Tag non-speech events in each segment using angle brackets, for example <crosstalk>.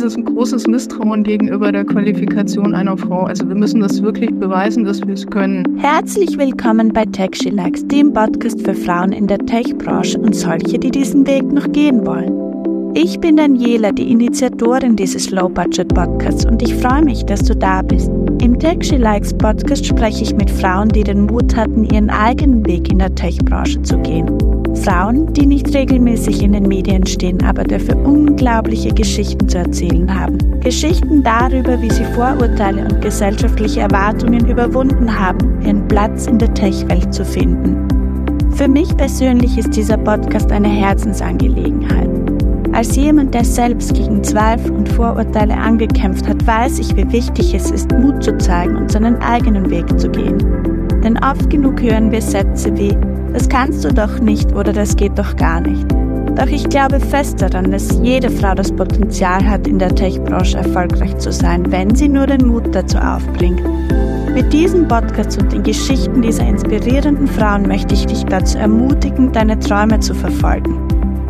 Es ist ein großes Misstrauen gegenüber der Qualifikation einer Frau. Also wir müssen das wirklich beweisen, dass wir es können. Herzlich willkommen bei Tech She Likes, dem Podcast für Frauen in der Tech-Branche und solche, die diesen Weg noch gehen wollen. Ich bin Daniela, die Initiatorin dieses Low-Budget-Podcasts und ich freue mich, dass du da bist. Im Tech She Likes Podcast spreche ich mit Frauen, die den Mut hatten, ihren eigenen Weg in der Tech-Branche zu gehen. Frauen, die nicht regelmäßig in den Medien stehen, aber dafür unglaubliche Geschichten zu erzählen haben. Geschichten darüber, wie sie Vorurteile und gesellschaftliche Erwartungen überwunden haben, ihren Platz in der Tech-Welt zu finden. Für mich persönlich ist dieser Podcast eine Herzensangelegenheit. Als jemand, der selbst gegen Zweifel und Vorurteile angekämpft hat, weiß ich, wie wichtig es ist, Mut zu zeigen und seinen eigenen Weg zu gehen. Denn oft genug hören wir Sätze wie, das kannst du doch nicht oder das geht doch gar nicht. Doch ich glaube fest daran, dass jede Frau das Potenzial hat, in der Tech-Branche erfolgreich zu sein, wenn sie nur den Mut dazu aufbringt. Mit diesem Podcast und den Geschichten dieser inspirierenden Frauen möchte ich dich dazu ermutigen, deine Träume zu verfolgen.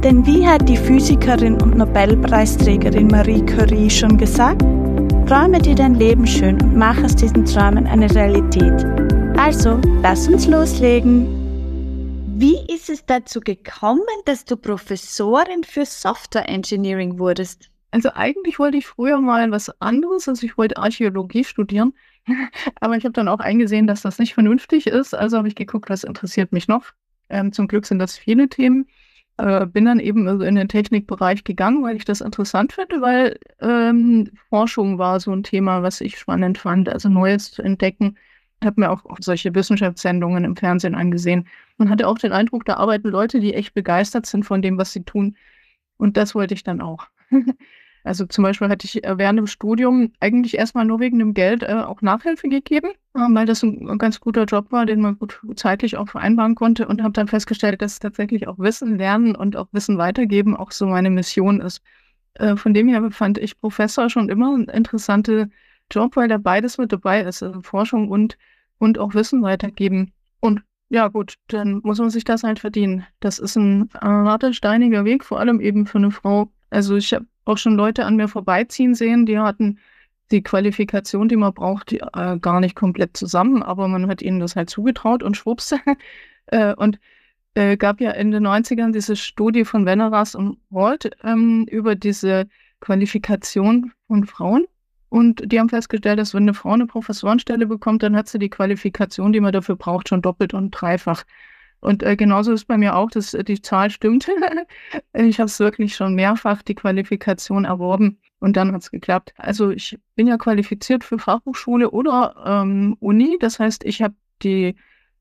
Denn wie hat die Physikerin und Nobelpreisträgerin Marie Curie schon gesagt? Träume dir dein Leben schön und mach aus diesen Träumen eine Realität. Also, lass uns loslegen. Wie ist es dazu gekommen, dass du Professorin für Software Engineering wurdest? Also eigentlich wollte ich früher mal was anderes, also ich wollte Archäologie studieren, <laughs> aber ich habe dann auch eingesehen, dass das nicht vernünftig ist, also habe ich geguckt, was interessiert mich noch. Ähm, zum Glück sind das viele Themen. Äh, bin dann eben also in den Technikbereich gegangen, weil ich das interessant finde, weil ähm, Forschung war so ein Thema, was ich spannend fand, also Neues zu entdecken. Habe mir auch solche Wissenschaftssendungen im Fernsehen angesehen und hatte auch den Eindruck, da arbeiten Leute, die echt begeistert sind von dem, was sie tun. Und das wollte ich dann auch. <laughs> Also zum Beispiel hatte ich äh, während dem Studium eigentlich erstmal nur wegen dem Geld äh, auch Nachhilfe gegeben, äh, weil das ein, ganz guter Job war, den man gut zeitlich auch vereinbaren konnte und habe dann festgestellt, dass tatsächlich auch Wissen lernen und auch Wissen weitergeben auch so meine Mission ist. Äh, von dem her fand ich Professor schon immer ein interessanter Job, weil da beides mit dabei ist, also Forschung und, und auch Wissen weitergeben. Und ja gut, dann muss man sich das halt verdienen. Das ist ein äh, harter, steiniger Weg, vor allem eben für eine Frau. Also ich habe auch schon Leute an mir vorbeiziehen sehen, die hatten die Qualifikation, die man braucht, die, äh, gar nicht komplett zusammen, aber man hat ihnen das halt zugetraut und schwupps. <laughs> äh, und äh, gab ja in den 90ern diese Studie von Veneras und Walt ähm, über diese Qualifikation von Frauen. Und die haben festgestellt, dass wenn eine Frau eine Professorenstelle bekommt, dann hat sie die Qualifikation, die man dafür braucht, schon doppelt und dreifach. Und äh, genauso ist bei mir auch, dass äh, die Zahl stimmt. <laughs> ich habe es wirklich schon mehrfach die Qualifikation erworben und dann hat es geklappt. Also ich bin ja qualifiziert für Fachhochschule oder ähm, Uni. Das heißt, ich habe die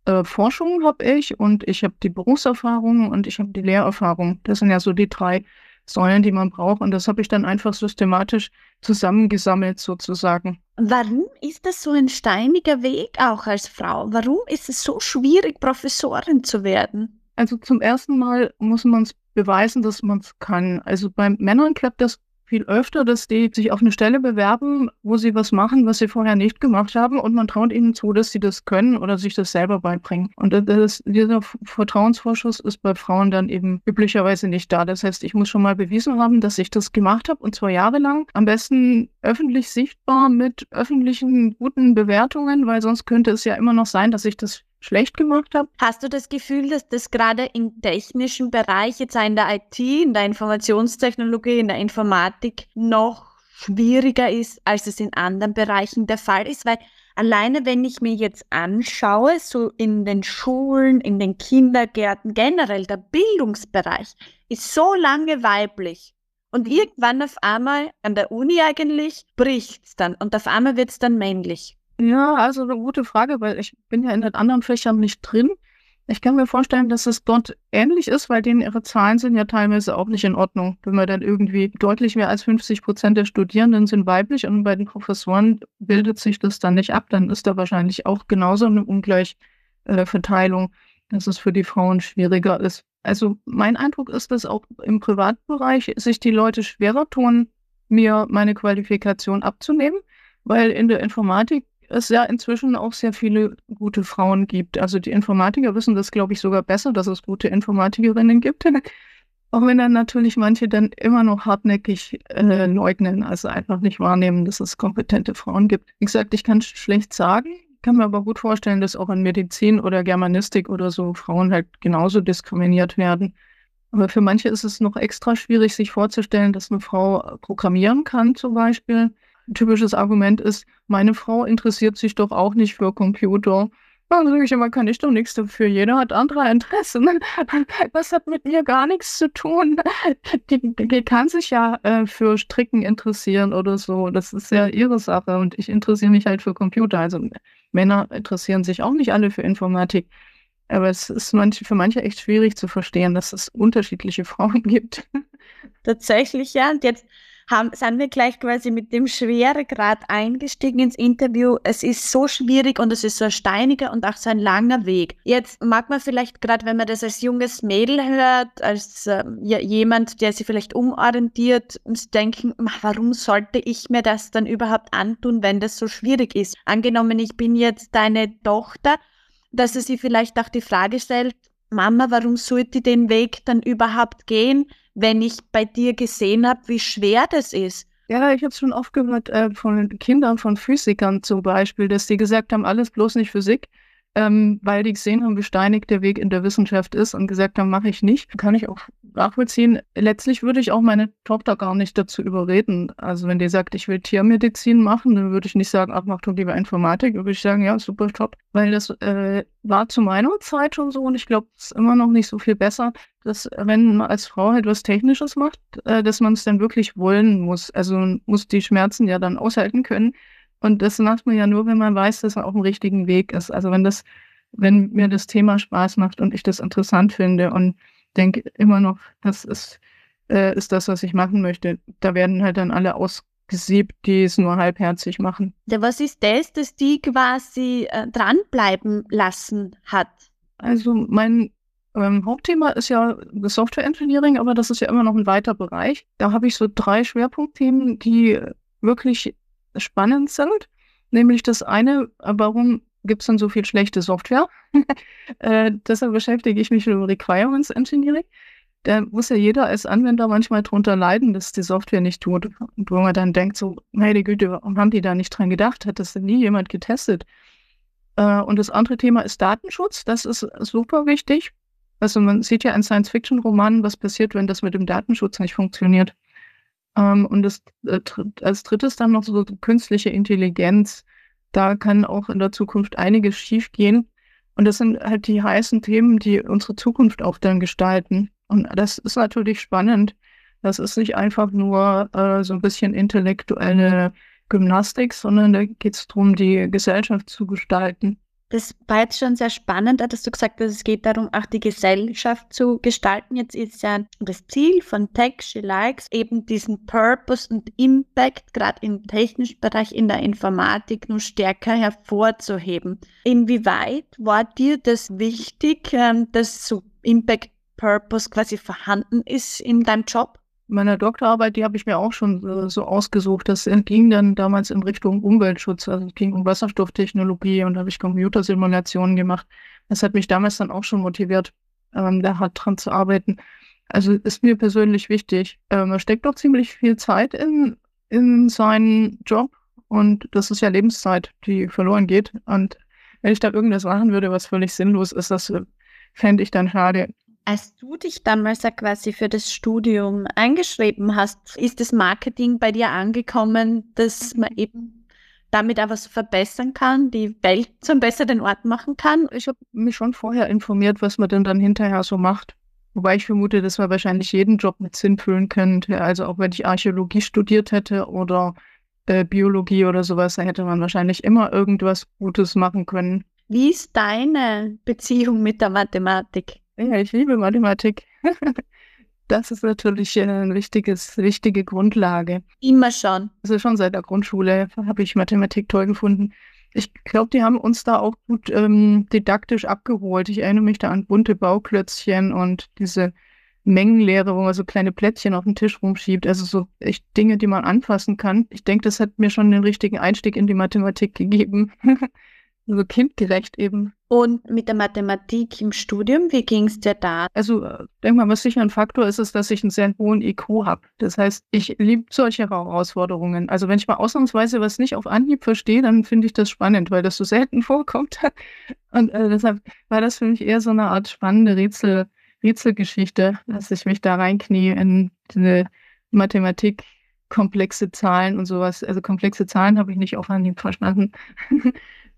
äh, Forschung habe ich und ich habe die Berufserfahrung und ich habe die Lehrerfahrung. Das sind ja so die drei Säulen, die man braucht. Und das habe ich dann einfach systematisch zusammengesammelt sozusagen. Warum ist das so ein steiniger Weg auch als Frau? Warum ist es so schwierig, Professorin zu werden? Also zum ersten Mal muss man es beweisen, dass man es kann. Also bei Männern klappt das viel öfter, dass die sich auf eine Stelle bewerben, wo sie was machen, was sie vorher nicht gemacht haben und man traut ihnen zu, dass sie das können oder sich das selber beibringen. Und das, dieser Vertrauensvorschuss ist bei Frauen dann eben üblicherweise nicht da. Das heißt, ich muss schon mal bewiesen haben, dass ich das gemacht habe und zwar jahrelang. Am besten öffentlich sichtbar mit öffentlichen guten Bewertungen, weil sonst könnte es ja immer noch sein, dass ich das schlecht gemacht habe. Hast du das Gefühl, dass das gerade im technischen Bereich, jetzt in der IT, in der Informationstechnologie, in der Informatik noch schwieriger ist, als es in anderen Bereichen der Fall ist? Weil alleine, wenn ich mir jetzt anschaue, so in den Schulen, in den Kindergärten, generell der Bildungsbereich ist so lange weiblich. Und irgendwann auf einmal, an der Uni eigentlich, bricht es dann und auf einmal wird es dann männlich. Ja, also eine gute Frage, weil ich bin ja in den anderen Fächern nicht drin. Ich kann mir vorstellen, dass es dort ähnlich ist, weil denen ihre Zahlen sind ja teilweise auch nicht in Ordnung. Wenn man dann irgendwie deutlich mehr als 50 Prozent der Studierenden sind weiblich und bei den Professoren bildet sich das dann nicht ab, dann ist da wahrscheinlich auch genauso eine Ungleichverteilung, äh, dass es für die Frauen schwieriger ist. Also mein Eindruck ist, dass auch im Privatbereich sich die Leute schwerer tun, mir meine Qualifikation abzunehmen, weil in der Informatik es ja inzwischen auch sehr viele gute Frauen gibt. Also die Informatiker wissen das, glaube ich, sogar besser, dass es gute Informatikerinnen gibt. <laughs> Auch wenn dann natürlich manche dann immer noch hartnäckig äh, leugnen, also einfach nicht wahrnehmen, dass es kompetente Frauen gibt. Wie gesagt, ich kann schlecht sagen, kann mir aber gut vorstellen, dass auch in Medizin oder Germanistik oder so Frauen halt genauso diskriminiert werden. Aber für manche ist es noch extra schwierig, sich vorzustellen, dass eine Frau programmieren kann, zum Beispiel. Ein typisches Argument ist, meine Frau interessiert sich doch auch nicht für Computer. Dann sage ich immer, kann ich doch nichts dafür. Jeder hat andere Interessen. <laughs> Das hat mit mir gar nichts zu tun. Die, die kann sich ja äh, für Stricken interessieren oder so. Das ist ja ihre Sache. Und ich interessiere mich halt für Computer. Also Männer interessieren sich auch nicht alle für Informatik. Aber es ist manche, für manche echt schwierig zu verstehen, dass es unterschiedliche <laughs> Frauen gibt. Tatsächlich, ja. Und jetzt haben, sind wir gleich quasi mit dem Schweregrad eingestiegen ins Interview. Es ist so schwierig und es ist so ein steiniger und auch so ein langer Weg. Jetzt mag man vielleicht gerade, wenn man das als junges Mädel hört, als äh, jemand, der sich vielleicht umorientiert, denken, warum sollte ich mir das dann überhaupt antun, wenn das so schwierig ist? Angenommen, ich bin jetzt deine Tochter dass er sich vielleicht auch die Frage stellt, Mama, warum sollte ich den Weg dann überhaupt gehen, wenn ich bei dir gesehen habe, wie schwer das ist? Ja, ich habe es schon oft gehört äh, von Kindern, von Physikern zum Beispiel, dass die gesagt haben, alles bloß nicht Physik ähm, weil die gesehen haben, wie steinig der Weg in der Wissenschaft ist und gesagt haben, mache ich nicht. Kann ich auch nachvollziehen. Letztlich würde ich auch meine Tochter gar nicht dazu überreden. Also wenn die sagt, ich will Tiermedizin machen, dann würde ich nicht sagen, ach, mach doch lieber Informatik. Dann würde ich sagen, ja, super, top. Weil das äh, war zu meiner Zeit schon so und ich glaube, es ist immer noch nicht so viel besser, dass wenn man als Frau etwas Technisches macht, äh, dass man es dann wirklich wollen muss. Also muss die Schmerzen ja dann aushalten können. Und das macht man ja nur, wenn man weiß, dass man auf dem richtigen Weg ist. Also wenn das, wenn mir das Thema Spaß macht und ich das interessant finde und denke immer noch, das ist, äh, ist das, was ich machen möchte. Da werden halt dann alle ausgesiebt, die es nur halbherzig machen. Ja, was ist das, dass die quasi äh, dranbleiben lassen hat? Also mein ähm, Hauptthema ist ja Software Engineering, aber das ist ja immer noch ein weiter Bereich. Da habe ich so drei Schwerpunktthemen, die wirklich spannend sind. Nämlich das eine, warum gibt es denn so viel schlechte Software? <laughs> äh, deshalb beschäftige ich mich mit Requirements Engineering. Da muss ja jeder als Anwender manchmal drunter leiden, dass die Software nicht tut. Und wo man dann denkt, so, meine Güte, warum haben die da nicht dran gedacht? Hat das denn nie jemand getestet? Äh, und das andere Thema ist Datenschutz. Das ist super wichtig. Also man sieht ja in Science-Fiction-Romanen, was passiert, wenn das mit dem Datenschutz nicht funktioniert. Ähm, und das, äh, als drittes dann noch so künstliche Intelligenz. Da kann auch in der Zukunft einiges schiefgehen. Und das sind halt die heißen Themen, die unsere Zukunft auch dann gestalten. Und das ist natürlich spannend. Das ist nicht einfach nur äh, so ein bisschen intellektuelle Gymnastik, sondern da geht es darum, die Gesellschaft zu gestalten. Das war jetzt schon sehr spannend, dass du gesagt hast, es geht darum, auch die Gesellschaft zu gestalten. Jetzt ist ja das Ziel von Tech She Likes eben diesen Purpose und Impact gerade im technischen Bereich in der Informatik nur stärker hervorzuheben. Inwieweit war dir das wichtig, ähm, dass so Impact Purpose quasi vorhanden ist in deinem Job? Meiner Doktorarbeit, die habe ich mir auch schon äh, so ausgesucht. Das ging dann damals in Richtung Umweltschutz. Also es ging um Wasserstofftechnologie und da habe ich Computersimulationen gemacht. Das hat mich damals dann auch schon motiviert, ähm, da hart dran zu arbeiten. Also ist mir persönlich wichtig. Ähm, man steckt doch ziemlich viel Zeit in, in seinen Job und das ist ja Lebenszeit, die verloren geht. Und wenn ich da irgendwas machen würde, was völlig sinnlos ist, das äh, fände ich dann schade. Als du dich damals ja quasi für das Studium eingeschrieben hast, ist das Marketing bei dir angekommen, dass man eben damit auch was verbessern kann, die Welt zum besseren Ort machen kann? Ich habe mich schon vorher informiert, was man denn dann hinterher so macht. Wobei ich vermute, dass man wahrscheinlich jeden Job mit Sinn füllen könnte. Also auch wenn ich Archäologie studiert hätte oder äh, Biologie oder sowas, da hätte man wahrscheinlich immer irgendwas Gutes machen können. Wie ist deine Beziehung mit der Mathematik? Ja, ich liebe Mathematik. <laughs> Das ist natürlich eine wichtiges, wichtige Grundlage. Immer schon. Also schon seit der Grundschule habe ich Mathematik toll gefunden. Ich glaube, die haben uns da auch gut ähm, didaktisch abgeholt. Ich erinnere mich da an bunte Bauklötzchen und diese Mengenlehre, wo man so kleine Plättchen auf den Tisch rumschiebt. Also so echt Dinge, die man anfassen kann. Ich denke, das hat mir schon den richtigen Einstieg in die Mathematik gegeben. <laughs> Also kindgerecht eben. Und mit der Mathematik im Studium, wie ging es dir da? Also, äh, denk mal, was sicher ein Faktor ist, ist, dass ich einen sehr hohen IQ habe. Das heißt, ich liebe solche Herausforderungen. Also, wenn ich mal ausnahmsweise was nicht auf Anhieb verstehe, dann finde ich das spannend, weil das so selten <laughs> vorkommt. Und äh, deshalb war das für mich eher so eine Art spannende Rätsel, Rätselgeschichte, dass ich mich da reinknie in diese Mathematik, komplexe Zahlen und sowas. Also komplexe Zahlen habe ich nicht auf Anhieb verstanden. <laughs>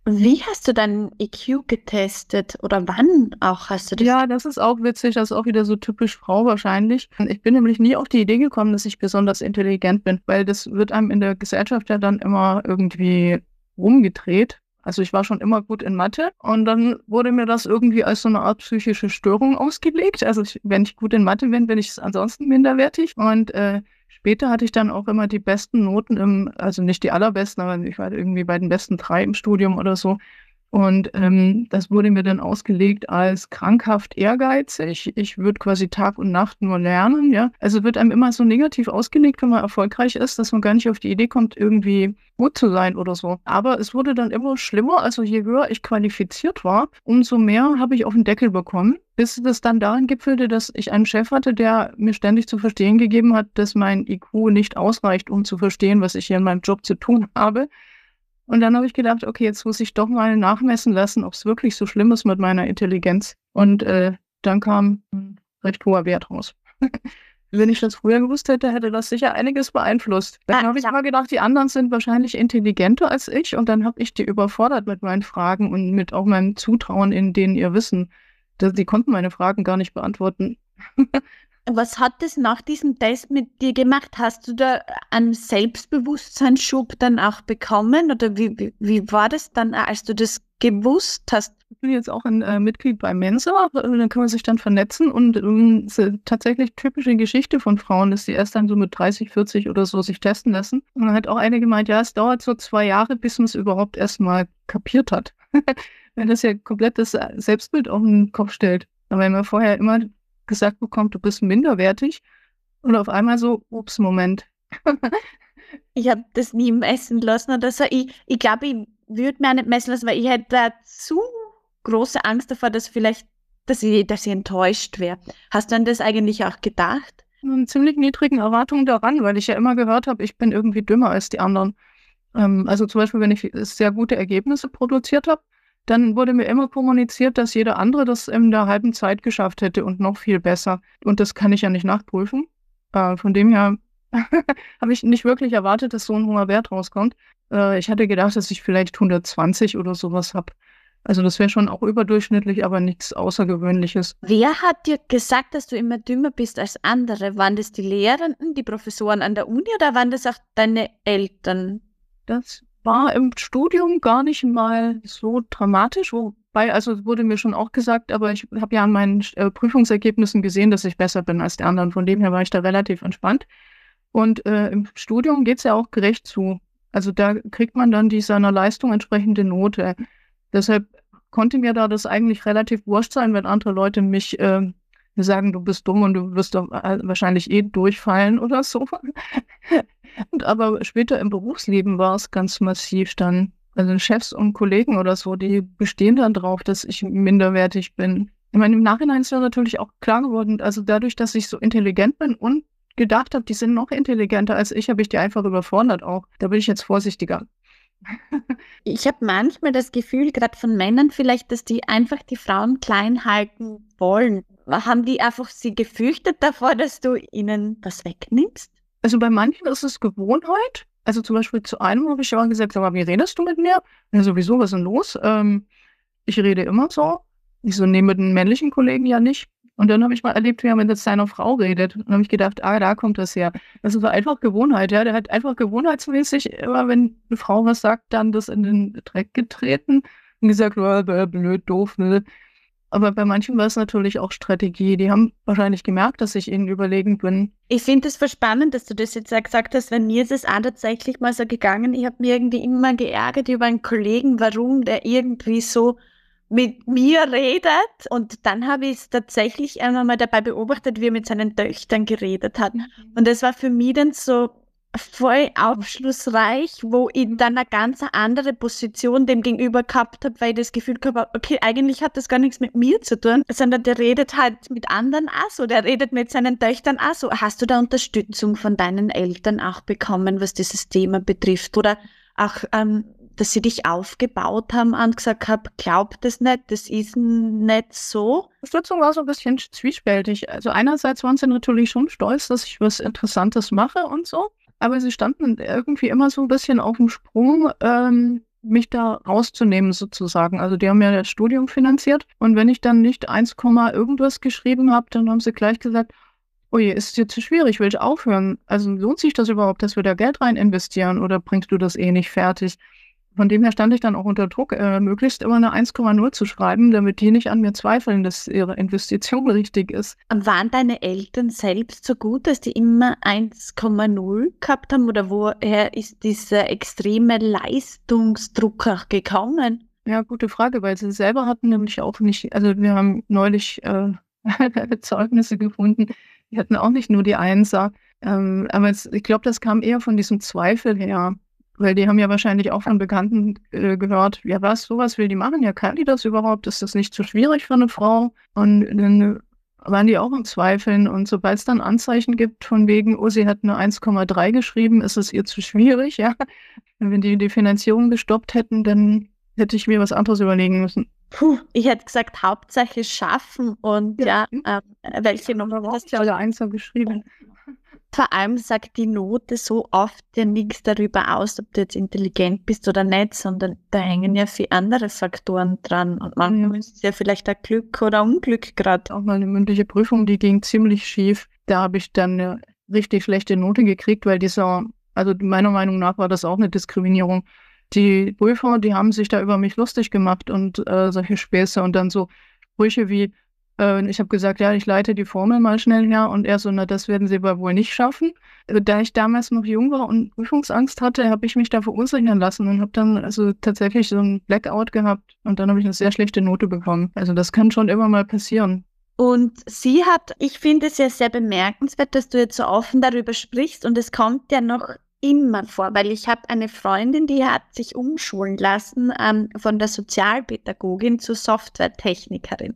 Wie hast du dein EQ getestet oder wann auch hast du das? Ja, das ist auch witzig, das ist auch wieder so typisch Frau wahrscheinlich. Ich bin nämlich nie auf die Idee gekommen, dass ich besonders intelligent bin, weil das wird einem in der Gesellschaft ja dann immer irgendwie rumgedreht. Also ich war schon immer gut in Mathe und dann wurde mir das irgendwie als so eine Art psychische Störung ausgelegt. Also ich, wenn ich gut in Mathe bin, bin ich ansonsten minderwertig. Und äh, später hatte ich dann auch immer die besten Noten im, also nicht die allerbesten, aber ich war irgendwie bei den besten drei im Studium oder so. Und ähm, das wurde mir dann ausgelegt als krankhaft ehrgeizig. Ich würde quasi Tag und Nacht nur lernen, ja. Also wird einem immer so negativ ausgelegt, wenn man erfolgreich ist, dass man gar nicht auf die Idee kommt, irgendwie gut zu sein oder so. Aber es wurde dann immer schlimmer. Also je höher ich qualifiziert war, umso mehr habe ich auf den Deckel bekommen. Bis das dann darin gipfelte, dass ich einen Chef hatte, der mir ständig zu verstehen gegeben hat, dass mein IQ nicht ausreicht, um zu verstehen, was ich hier in meinem Job zu tun habe. Und dann habe ich gedacht, okay, jetzt muss ich doch mal nachmessen lassen, ob es wirklich so schlimm ist mit meiner Intelligenz. Und äh, dann kam ein recht hoher Wert raus. <laughs> Wenn ich das früher gewusst hätte, hätte das sicher einiges beeinflusst. Dann ah, habe ich ja. mal gedacht, die anderen sind wahrscheinlich intelligenter als ich und dann habe ich die überfordert mit meinen Fragen und mit auch meinem Zutrauen in denen ihr Wissen. Die konnten meine Fragen gar nicht beantworten. <laughs> Was hat es nach diesem Test mit dir gemacht? Hast du da einen Selbstbewusstseinsschub dann auch bekommen? Oder wie, wie, wie war das dann, als du das gewusst hast? Ich bin jetzt auch ein äh, Mitglied bei Mensa, da kann man sich dann vernetzen und ähm, tatsächlich typische Geschichte von Frauen, dass die erst dann so mit 30, 40 oder so sich testen lassen. Und dann hat auch eine gemeint, ja, es dauert so zwei Jahre, bis man es überhaupt erstmal kapiert hat. <laughs> Wenn das ja komplett das Selbstbild auf den Kopf stellt. Aber wenn man vorher immer gesagt bekommt, du bist minderwertig und auf einmal so, ups, Moment. <laughs> ich habe das nie messen lassen oder so. Ich, ich glaube, ich würde mir auch nicht messen lassen, weil ich hätte da zu große Angst davor, dass vielleicht, dass ich, dass ich enttäuscht wäre. Hast du an das eigentlich auch gedacht? Einen ziemlich niedrigen Erwartungen daran, weil ich ja immer gehört habe, ich bin irgendwie dümmer als die anderen. Ähm, also zum Beispiel, wenn ich sehr gute Ergebnisse produziert habe, dann wurde mir immer kommuniziert, dass jeder andere das in der halben Zeit geschafft hätte und noch viel besser. Und das kann ich ja nicht nachprüfen. Äh, von dem her <laughs> habe ich nicht wirklich erwartet, dass so ein hoher Wert rauskommt. Äh, ich hatte gedacht, dass ich vielleicht 120 oder sowas habe. Also das wäre schon auch überdurchschnittlich, aber nichts Außergewöhnliches. Wer hat dir gesagt, dass du immer dümmer bist als andere? Waren das die Lehrenden, die Professoren an der Uni oder waren das auch deine Eltern? Das war im Studium gar nicht mal so dramatisch, wobei, also wurde mir schon auch gesagt, aber ich habe ja an meinen äh, Prüfungsergebnissen gesehen, dass ich besser bin als die anderen. Von dem her war ich da relativ entspannt. Und äh, im Studium geht es ja auch gerecht zu. Also da kriegt man dann die seiner Leistung entsprechende Note. Deshalb konnte mir da das eigentlich relativ wurscht sein, wenn andere Leute mich äh, sagen, du bist dumm und du wirst doch äh, wahrscheinlich eh durchfallen oder so. <laughs> Und aber später im Berufsleben war es ganz massiv dann. Also Chefs und Kollegen oder so, die bestehen dann drauf, dass ich minderwertig bin. Ich meine, im Nachhinein ist ja natürlich auch klar geworden, also dadurch, dass ich so intelligent bin und gedacht habe, die sind noch intelligenter als ich, habe ich die einfach überfordert auch. Da bin ich jetzt vorsichtiger. <laughs> ich habe manchmal das Gefühl, gerade von Männern vielleicht, dass die einfach die Frauen klein halten wollen. Haben die einfach sie gefürchtet davor, dass du ihnen was wegnimmst? Also bei manchen ist es Gewohnheit. Also zum Beispiel zu einem habe ich ja gesagt, aber wie redest du mit mir? Ja, sowieso, was ist denn los? Ähm, ich rede immer so. Ich so, nee, mit den männlichen Kollegen ja nicht. Und dann habe ich mal erlebt, wie er mit seiner Frau redet. Und habe ich gedacht, ah, da kommt das her. Das ist einfach Gewohnheit, ja. Der hat einfach gewohnheitsmäßig immer, wenn eine Frau was sagt, dann das in den Dreck getreten und gesagt, oh, blöd, doof, ne? Aber bei manchen war es natürlich auch Strategie. Die haben wahrscheinlich gemerkt, dass ich ihnen überlegen bin. Ich finde es voll spannend, dass du das jetzt gesagt hast, weil mir ist es auch tatsächlich mal so gegangen. Ich habe mir irgendwie immer geärgert über einen Kollegen, warum der irgendwie so mit mir redet. Und dann habe ich es tatsächlich einmal mal dabei beobachtet, wie er mit seinen Töchtern geredet hat. Mhm. Und das war für mich dann so voll aufschlussreich, wo ich dann eine ganz andere Position dem gegenüber gehabt habe, weil ich das Gefühl gehabt habe, okay, eigentlich hat das gar nichts mit mir zu tun, sondern der redet halt mit anderen auch so, der redet mit seinen Töchtern auch so. Hast du da Unterstützung von deinen Eltern auch bekommen, was dieses Thema betrifft? Oder auch, ähm, dass sie dich aufgebaut haben und gesagt haben, glaubt das nicht, das ist nicht so? Unterstützung war so ein bisschen zwiespältig. Also einerseits waren sie natürlich schon stolz, dass ich was Interessantes mache und so aber sie standen irgendwie immer so ein bisschen auf dem Sprung, ähm, mich da rauszunehmen sozusagen. Also die haben ja das Studium finanziert und wenn ich dann nicht 1, irgendwas geschrieben habe, dann haben sie gleich gesagt, oh je, ist jetzt zu schwierig, will ich aufhören? Also lohnt sich das überhaupt, dass wir da Geld rein investieren oder bringst du das eh nicht fertig? Von dem her stand ich dann auch unter Druck, äh, möglichst immer eine 1,0 zu schreiben, damit die nicht an mir zweifeln, dass ihre Investition <laughs> richtig ist. Und waren deine Eltern selbst so gut, dass die immer 1,0 gehabt haben? Oder woher ist dieser extreme Leistungsdruck auch gekommen? Ja, gute Frage, weil sie selber hatten nämlich auch nicht, also wir haben neulich äh, <laughs> Zeugnisse gefunden, die hatten auch nicht nur die Einser. Ähm, aber es, ich glaube, das kam eher von diesem Zweifel her. Weil die haben ja wahrscheinlich auch von Bekannten äh, gehört, ja was, sowas will die machen, ja kann die das überhaupt? Ist das nicht zu schwierig für eine Frau? Und dann waren die auch im Zweifeln. Und sobald es dann Anzeichen gibt von wegen, oh, sie hat eine 1,3 geschrieben, ist es ihr zu schwierig, <laughs> ja. wenn die die Finanzierung gestoppt hätten, dann hätte ich mir was anderes überlegen müssen. Puh, ich hätte gesagt, Hauptsache schaffen und ja, ja äh, welche Nummer hast du? Ich habe Einser geschrieben. Vor allem sagt die Note so oft ja nichts darüber aus, ob du jetzt intelligent bist oder nicht, sondern da hängen ja viele andere Faktoren dran. Und manchmal ja. ist es ja vielleicht ein Glück oder Unglück gerade. Auch mal eine mündliche Prüfung, die ging ziemlich schief. Da habe ich dann eine richtig schlechte Note gekriegt, weil dieser, also meiner Meinung nach war das auch eine Diskriminierung. Die Prüfer, die haben sich da über mich lustig gemacht und äh, solche Späße und dann so Sprüche wie, äh, ich habe gesagt, ja, ich leite die Formel mal schnell her und er so, na, das werden Sie aber wohl nicht schaffen. Also, da ich damals noch jung war und Prüfungsangst hatte, habe ich mich da verunsichern lassen und habe dann also tatsächlich so ein Blackout gehabt und dann habe ich eine sehr schlechte Note bekommen. Also das kann schon immer mal passieren. Und sie hat, ich finde es ja sehr bemerkenswert, dass du jetzt so offen darüber sprichst und es kommt ja noch immer vor, weil ich habe eine Freundin, die hat sich umschulen lassen ähm, von der Sozialpädagogin zur Softwaretechnikerin.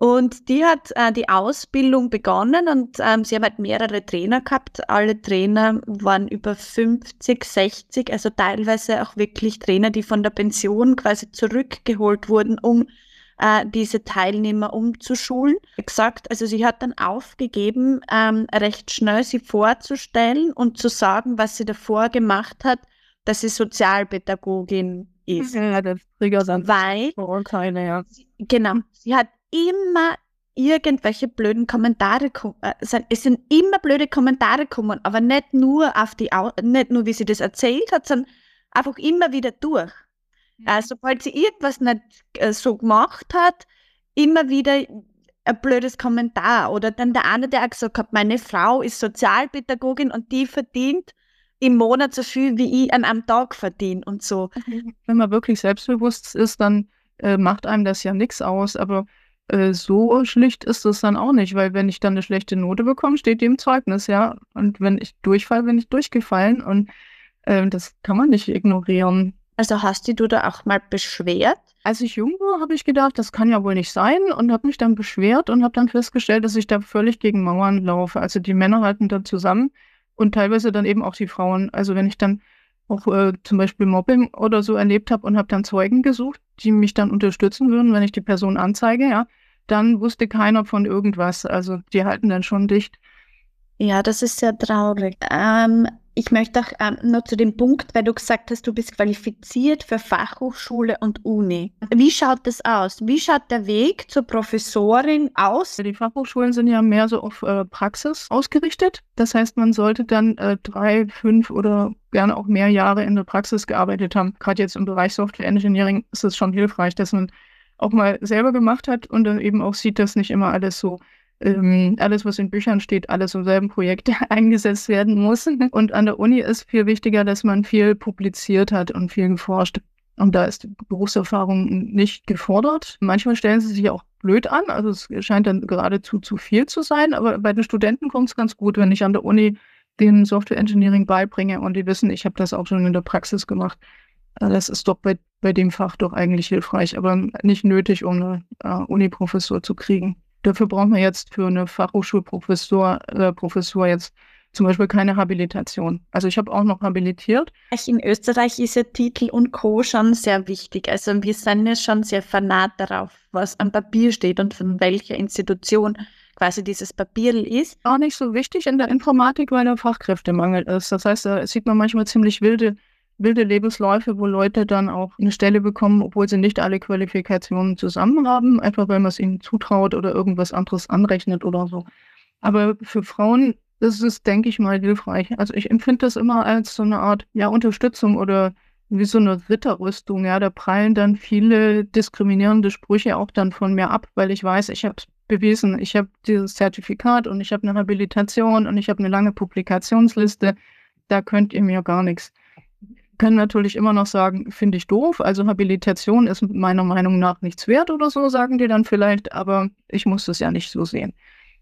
Und die hat äh, die Ausbildung begonnen und ähm, sie haben halt mehrere Trainer gehabt. Alle Trainer waren über 50, 60, also teilweise auch wirklich Trainer, die von der Pension quasi zurückgeholt wurden, um äh, diese Teilnehmer umzuschulen. Gesagt, also sie hat dann aufgegeben, ähm, recht schnell sie vorzustellen und zu sagen, was sie davor gemacht hat, dass sie Sozialpädagogin ist. Ja, das triggert dann Weil, keine, ja. Genau, sie hat immer irgendwelche blöden Kommentare äh, es sind immer blöde Kommentare gekommen, aber nicht nur auf die nicht nur wie sie das erzählt hat, sondern einfach immer wieder durch. Mhm. Also sobald sie irgendwas nicht äh, so gemacht hat, immer wieder ein blödes Kommentar oder dann der eine, der auch gesagt hat, meine Frau ist Sozialpädagogin und die verdient im Monat so viel, wie ich an einem Tag verdiene und so. <laughs> Wenn man wirklich selbstbewusst ist, dann äh, macht einem das ja nichts aus, aber äh, so schlicht ist es dann auch nicht, weil wenn ich dann eine schlechte Note bekomme, steht die im Zeugnis, ja. Und wenn ich durchfalle, bin ich durchgefallen und äh, das kann man nicht ignorieren. Also hast du da auch mal beschwert? Als ich jung war, habe ich gedacht, das kann ja wohl nicht sein und habe mich dann beschwert und habe dann festgestellt, dass ich da völlig gegen Mauern laufe. Also die Männer halten da zusammen und teilweise dann eben auch die Frauen. Also wenn ich dann auch äh, zum Beispiel Mobbing oder so erlebt habe und habe dann Zeugen gesucht, die mich dann unterstützen würden, wenn ich die Person anzeige, ja, dann wusste keiner von irgendwas. Also die halten dann schon dicht. Ja, das ist sehr traurig. Ähm, ich möchte auch ähm, noch zu dem Punkt, weil du gesagt hast, du bist qualifiziert für Fachhochschule und Uni. Wie schaut das aus? Wie schaut der Weg zur Professorin aus? Die Fachhochschulen sind ja mehr so auf äh, Praxis ausgerichtet. Das heißt, man sollte dann äh, drei, fünf oder gerne auch mehr Jahre in der Praxis gearbeitet haben. Gerade jetzt im Bereich Software Engineering ist es schon hilfreich, dass man auch mal selber gemacht hat und dann eben auch sieht, dass nicht immer alles so ähm, alles, was in Büchern steht, alles im selben Projekt <laughs> eingesetzt werden muss. Und an der Uni ist viel wichtiger, dass man viel publiziert hat und viel geforscht. Und da ist Berufserfahrung nicht gefordert. Manchmal stellen sie sich auch blöd an. Also es scheint dann geradezu zu viel zu sein. Aber bei den Studenten kommt es ganz gut, wenn ich an der Uni denen Software Engineering beibringe und die wissen, ich habe das auch schon in der Praxis gemacht. Äh, das ist doch bei, bei dem Fach doch eigentlich hilfreich, aber nicht nötig, um eine uh, Uni-Professur zu kriegen. Dafür braucht man jetzt für eine Fachhochschulprofessur äh, Professur jetzt zum Beispiel keine Habilitation. Also ich habe auch noch habilitiert. In Österreich ist ja Titel und Co. schon sehr wichtig. Also wir sind ja schon sehr fanat darauf, was am Papier steht und von welcher Institution quasi dieses Papier ist. Auch nicht so wichtig in der Informatik, weil der Fachkräftemangel ist. Das heißt, da sieht man manchmal ziemlich wilde wilde Lebensläufe, wo Leute dann auch eine Stelle bekommen, obwohl sie nicht alle Qualifikationen zusammen haben, einfach weil man es ihnen zutraut oder irgendwas anderes anrechnet oder so. Aber für Frauen ist es, denke ich mal, hilfreich. Also ich empfinde das immer als so eine Art ja, Unterstützung oder wie so eine Ritterrüstung. Ja, da prallen dann viele diskriminierende Sprüche auch dann von mir ab, weil ich weiß, ich habe es bewiesen. Ich habe dieses Zertifikat und ich habe eine Habilitation und ich habe eine lange Publikationsliste. Da könnt ihr mir gar nichts können natürlich immer noch sagen, finde ich doof. Also Habilitation ist meiner Meinung nach nichts wert oder so, sagen die dann vielleicht, aber ich muss das ja nicht so sehen.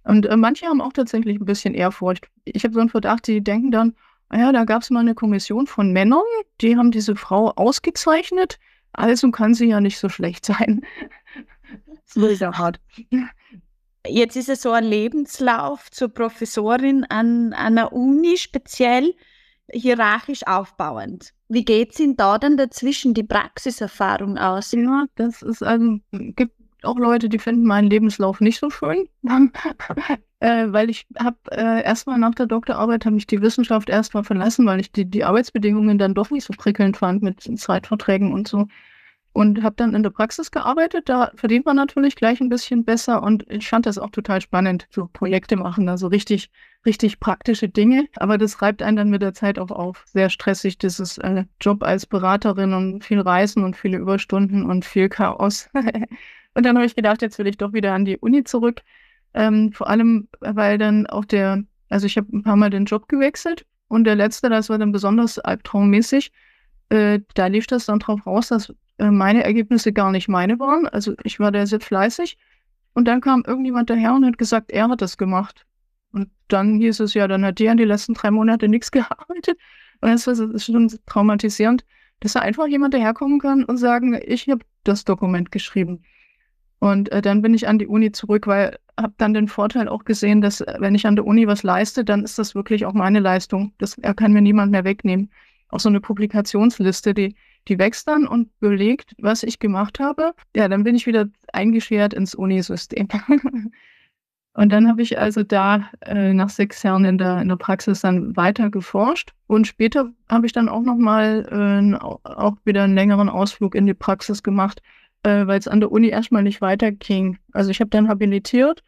Und äh, manche haben auch tatsächlich ein bisschen Ehrfurcht. Ich habe so einen Verdacht, die denken dann, naja, ah da gab es mal eine Kommission von Männern, die haben diese Frau ausgezeichnet, also kann sie ja nicht so schlecht sein. <laughs> so ist er hart. Jetzt ist es so ein Lebenslauf zur Professorin an einer Uni speziell hierarchisch aufbauend. Wie geht es Ihnen da dann dazwischen die Praxiserfahrung aus? Ja, das ist also, gibt auch Leute, die finden meinen Lebenslauf nicht so schön, <laughs> äh, weil ich habe äh, erstmal nach der Doktorarbeit habe ich die Wissenschaft erstmal verlassen, weil ich die, die Arbeitsbedingungen dann doch nicht so prickelnd fand mit Zeitverträgen und so und habe dann in der Praxis gearbeitet. Da verdient man natürlich gleich ein bisschen besser und ich fand das auch total spannend, so Projekte machen, also richtig, richtig praktische Dinge. Aber das reibt einen dann mit der Zeit auch auf. Sehr stressig, dieses äh, Job als Beraterin und viel Reisen und viele Überstunden und viel Chaos. <laughs> und dann habe ich gedacht, jetzt will ich doch wieder an die Uni zurück. Ähm, vor allem, weil dann auch der, also ich habe ein paar Mal den Job gewechselt und der letzte, das war dann besonders albtraummäßig. Äh, da lief das dann drauf raus, dass äh, meine Ergebnisse gar nicht meine waren. Also ich war da sehr fleißig. Und dann kam irgendjemand daher und hat gesagt, er hat das gemacht. Und dann hieß es ja, dann hat der in die letzten drei Monate nichts <laughs> gearbeitet. Und das ist schon traumatisierend, dass da einfach jemand daherkommen kann und sagen, ich habe das Dokument geschrieben. Und äh, dann bin ich an die Uni zurück, weil habe dann den Vorteil auch gesehen, dass äh, wenn ich an der Uni was leiste, dann ist das wirklich auch meine Leistung. Das er kann mir niemand mehr wegnehmen. Auch so eine Publikationsliste, die die wächst dann und belegt, was ich gemacht habe. Ja, dann bin ich wieder eingeschert ins Unisystem. <laughs> und dann habe ich also da äh, nach sechs Jahren in der, in der Praxis dann weiter geforscht. Und später habe ich dann auch nochmal äh, auch wieder einen längeren Ausflug in die Praxis gemacht, äh, weil es an der Uni erstmal nicht weiterging. Also ich habe dann habilitiert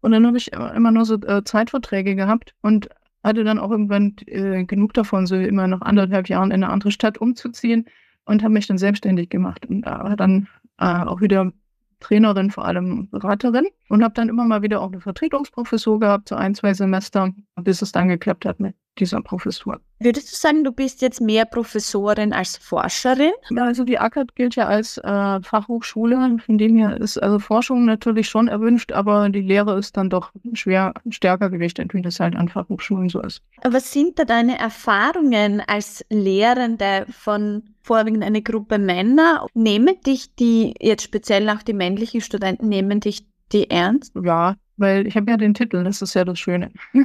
und dann habe ich immer nur so äh, Zeitverträge gehabt und hatte dann auch irgendwann äh, genug davon, so immer nach anderthalb Jahren in eine andere Stadt umzuziehen und habe mich dann selbstständig gemacht und äh, dann äh, auch wieder Trainerin, vor allem Beraterin und habe dann immer mal wieder auch eine Vertretungsprofessur gehabt, so ein, zwei Semester, bis es dann geklappt hat mit dieser Professur. Würdest du sagen, du bist jetzt mehr Professorin als Forscherin? Ja, also die ACAD gilt ja als äh, Fachhochschule. Von dem her ist also Forschung natürlich schon erwünscht, aber die Lehre ist dann doch schwer stärker gewichtet, wie das halt an Fachhochschulen so ist. Was sind da deine Erfahrungen als Lehrende von vorwiegend eine Gruppe Männer? Nehmen dich die, jetzt speziell auch die männlichen Studenten, nehmen dich die ernst? Ja, weil ich habe ja den Titel, das ist ja das Schöne. <laughs>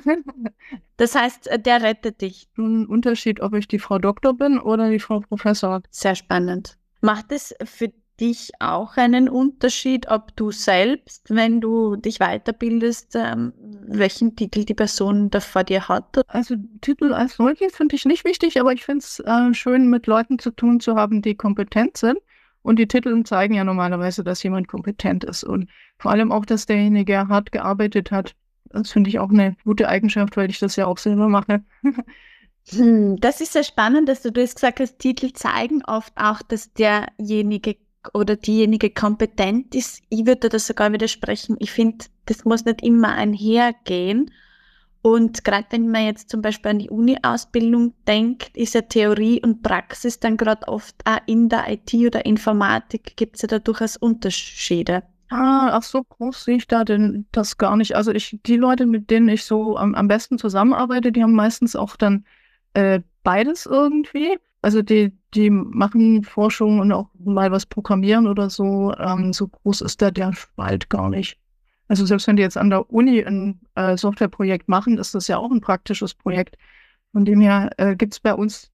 das heißt, äh, der rettet dich. Ein Unterschied, ob ich die Frau Doktor bin oder die Frau Professor. Sehr spannend. Macht es für dich auch einen Unterschied, ob du selbst, wenn du dich weiterbildest, ähm, welchen Titel die Person da vor dir hat? Also Titel als solches finde ich nicht wichtig, aber ich finde es äh, schön, mit Leuten zu tun zu haben, die kompetent sind. Und die Titel zeigen ja normalerweise, dass jemand kompetent ist. Und vor allem auch, dass derjenige hart gearbeitet hat. Das finde ich auch eine gute Eigenschaft, weil ich das ja auch selber mache. Hm, das ist sehr spannend, dass du das gesagt hast. Titel zeigen oft auch, dass derjenige oder diejenige kompetent ist. Ich würde da sogar widersprechen. Ich finde, das muss nicht immer einhergehen. Und gerade wenn man jetzt zum Beispiel an die Uni-Ausbildung denkt, ist ja Theorie und Praxis dann gerade oft auch in der IT oder Informatik gibt es ja da durchaus Unterschiede. Ah, ach so groß sehe ich da denn das gar nicht. Also ich, die Leute, mit denen ich so am, am besten zusammenarbeite, die haben meistens auch dann äh, beides irgendwie. Also die, die machen Forschung und auch mal was programmieren oder so. Ähm, so groß ist da der Spalt gar nicht. Also selbst wenn die jetzt an der Uni ein äh, Softwareprojekt machen, ist das ja auch ein praktisches Projekt. Von dem her äh, gibt es bei uns,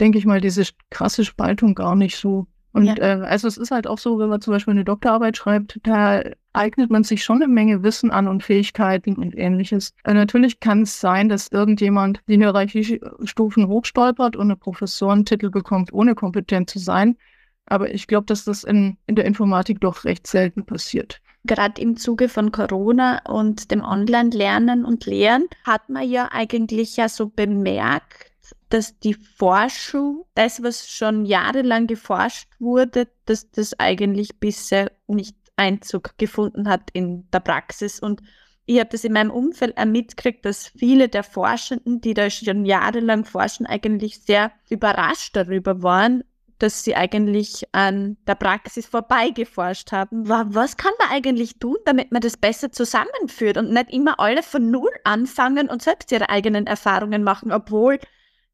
denke ich mal, diese krasse Spaltung gar nicht so. Und ja. äh, also es ist halt auch so, wenn man zum Beispiel eine Doktorarbeit schreibt, da eignet man sich schon eine Menge Wissen an und Fähigkeiten und ähnliches. Äh, natürlich kann es sein, dass irgendjemand die Hierarchiestufen hochstolpert und einen Professorentitel bekommt, ohne kompetent zu sein. Aber ich glaube, dass das in, in der Informatik doch recht selten passiert. Gerade im Zuge von Corona und dem Online-Lernen und Lehren hat man ja eigentlich ja so bemerkt, dass die Forschung, das, was schon jahrelang geforscht wurde, dass das eigentlich bisher nicht Einzug gefunden hat in der Praxis. Und ich habe das in meinem Umfeld auch mitgekriegt, dass viele der Forschenden, die da schon jahrelang forschen, eigentlich sehr überrascht darüber waren, dass sie eigentlich an der Praxis vorbeigeforscht haben. Was kann man eigentlich tun, damit man das besser zusammenführt und nicht immer alle von Null anfangen und selbst ihre eigenen Erfahrungen machen, obwohl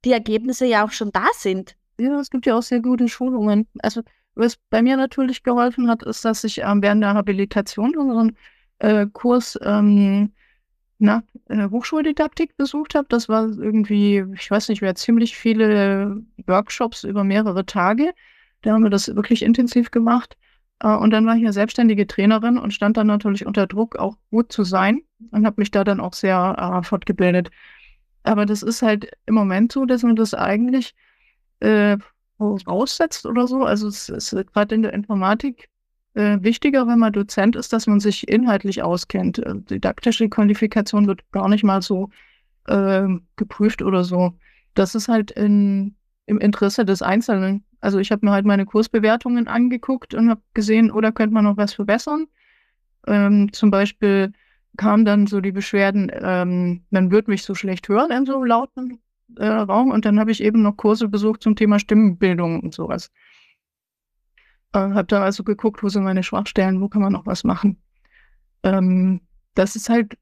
die Ergebnisse ja auch schon da sind. Ja, es gibt ja auch sehr gute Schulungen. Also was bei mir natürlich geholfen hat, ist, dass ich ähm, während der Habilitation unseren äh, Kurs ähm, na, äh, Hochschuldidaktik besucht habe. Das war irgendwie, ich weiß nicht mehr, ziemlich viele Workshops über mehrere Tage. Da haben wir das wirklich intensiv gemacht. Äh, und dann war ich ja selbstständige Trainerin und stand dann natürlich unter Druck, auch gut zu sein und habe mich da dann auch sehr äh, fortgebildet. Aber das ist halt im Moment so, dass man das eigentlich äh, aussetzt oder so. Also es ist gerade in der Informatik äh, wichtiger, wenn man Dozent ist, dass man sich inhaltlich auskennt. Äh, didaktische Qualifikation wird gar nicht mal so äh, geprüft oder so. Das ist halt in, im Interesse des Einzelnen. Also ich habe mir halt meine Kursbewertungen angeguckt und habe gesehen, oder könnte man noch was verbessern? Ähm, zum Beispiel kamen dann so die Beschwerden, ähm, man wird mich so schlecht hören in so lauten äh, Raum. Und dann habe ich eben noch Kurse besucht zum Thema Stimmenbildung und sowas. Äh, habe dann also geguckt, wo sind meine Schwachstellen, wo kann man noch was machen. Ähm, das ist halt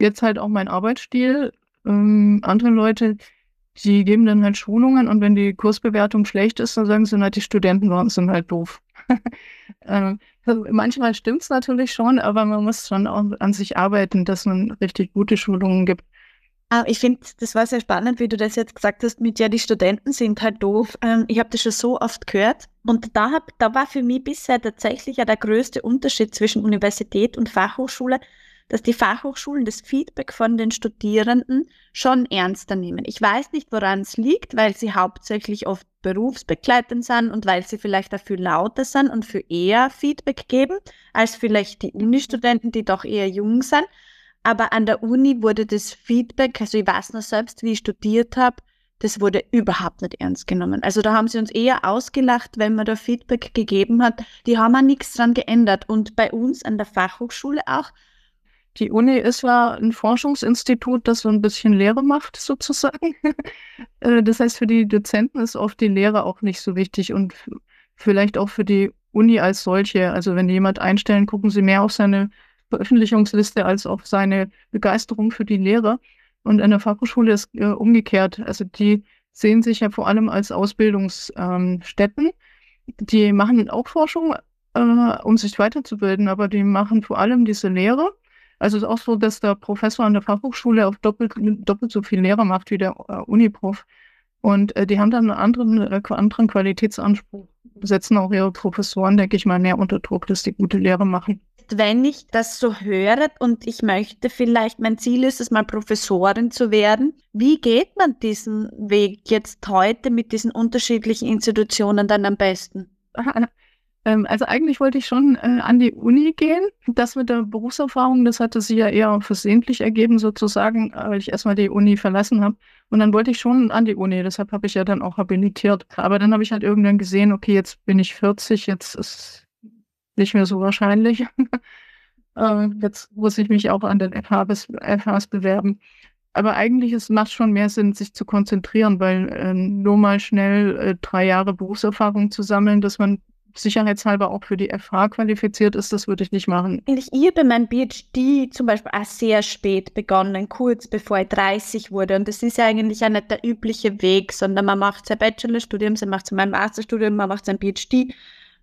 jetzt halt auch mein Arbeitsstil. Ähm, andere Leute, die geben dann halt Schulungen und wenn die Kursbewertung schlecht ist, dann sagen sie, na, die Studenten waren sind halt doof. <laughs> ähm, manchmal stimmt es natürlich schon, aber man muss schon auch an sich arbeiten, dass man richtig gute Schulungen gibt. Ah, ich finde, das war sehr spannend, wie du das jetzt gesagt hast, mit ja, die Studenten sind halt doof. Ähm, ich habe das schon so oft gehört. Und da, hab, da war für mich bisher tatsächlich ja der größte Unterschied zwischen Universität und Fachhochschule, dass die Fachhochschulen das Feedback von den Studierenden schon ernster nehmen. Ich weiß nicht, woran es liegt, weil sie hauptsächlich oft berufsbegleitend sind und weil sie vielleicht dafür lauter sind und für eher Feedback geben, als vielleicht die Uni-Studenten, die doch eher jung sind. Aber an der Uni wurde das Feedback, also ich weiß noch selbst, wie ich studiert habe, das wurde überhaupt nicht ernst genommen. Also da haben sie uns eher ausgelacht, wenn man da Feedback gegeben hat. Die haben auch nichts dran geändert. Und bei uns an der Fachhochschule auch. Die Uni ist ja ein Forschungsinstitut, das so ein bisschen Lehre macht, sozusagen. <laughs> Äh, das heißt, für die Dozenten ist oft die Lehre auch nicht so wichtig und vielleicht auch für die Uni als solche. Also wenn jemand einstellen, gucken sie mehr auf seine Veröffentlichungsliste als auf seine Begeisterung für die Lehre. Und an der Fachhochschule ist äh, umgekehrt. Also die sehen sich ja vor allem als Ausbildungsstätten. Ähm, die machen auch Forschung, äh, um sich weiterzubilden, aber die machen vor allem diese Lehre. Also es ist auch so, dass der Professor an der Fachhochschule auch doppelt, doppelt so viel Lehre macht wie der äh, Uniprof. Und äh, die haben dann einen anderen, äh, anderen Qualitätsanspruch, setzen auch ihre Professoren, denke ich mal, mehr unter Druck, dass die gute Lehre machen wenn ich das so höre und ich möchte vielleicht, mein Ziel ist es mal Professorin zu werden, wie geht man diesen Weg jetzt heute mit diesen unterschiedlichen Institutionen dann am besten? <laughs> Ähm, also eigentlich wollte ich schon äh, an die Uni gehen. Das mit der Berufserfahrung, das hatte sich ja eher versehentlich ergeben sozusagen, weil ich erstmal die Uni verlassen habe. Und dann wollte ich schon an die Uni, deshalb habe ich ja dann auch habilitiert. Aber dann habe ich halt irgendwann gesehen, okay, jetzt bin ich 40, jetzt ist nicht mehr so wahrscheinlich. <laughs> äh, jetzt muss ich mich auch an den FHs, FHs bewerben. Aber eigentlich es macht schon mehr Sinn, sich zu konzentrieren, weil äh, nur mal schnell äh, drei Jahre Berufserfahrung zu sammeln, dass man sicherheitshalber auch für die FH qualifiziert ist, das würde ich nicht machen. Ich habe mein PhD zum Beispiel auch sehr spät begonnen, kurz bevor ich 30 wurde. Und das ist ja eigentlich auch nicht der übliche Weg, sondern man macht sein Bachelorstudium, man macht sein Masterstudium, man macht sein PhD